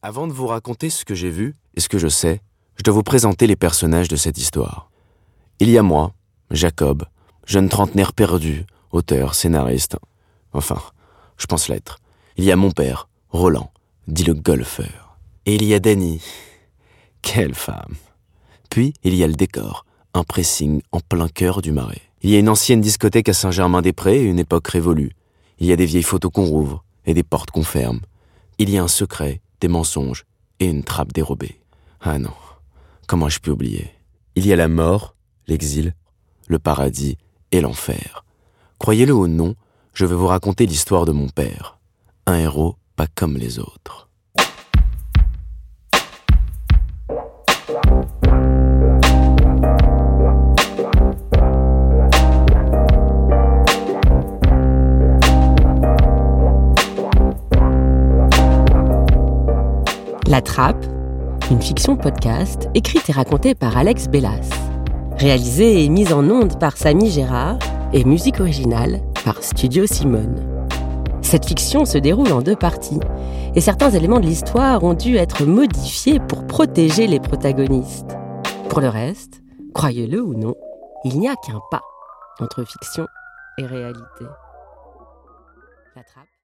Avant de vous raconter ce que j'ai vu et ce que je sais, je dois vous présenter les personnages de cette histoire. Il y a moi, Jacob, jeune trentenaire perdu, auteur, scénariste. Enfin, je pense l'être. Il y a mon père, Roland, dit le golfeur. Et il y a Danny. Quelle femme. Puis il y a le décor, un pressing en plein cœur du marais. Il y a une ancienne discothèque à Saint-Germain-des-Prés, une époque révolue. Il y a des vieilles photos qu'on rouvre et des portes qu'on ferme. Il y a un secret, des mensonges et une trappe dérobée. Ah non, comment je puis oublier? Il y a la mort, l'exil, le paradis et l'enfer. Croyez-le ou non, je vais vous raconter l'histoire de mon père. Un héros pas comme les autres. La Trappe, une fiction podcast écrite et racontée par Alex Bellas. Réalisée et mise en onde par Samy Gérard et musique originale par Studio Simone. Cette fiction se déroule en deux parties et certains éléments de l'histoire ont dû être modifiés pour protéger les protagonistes. Pour le reste, croyez-le ou non, il n'y a qu'un pas entre fiction et réalité. La Trappe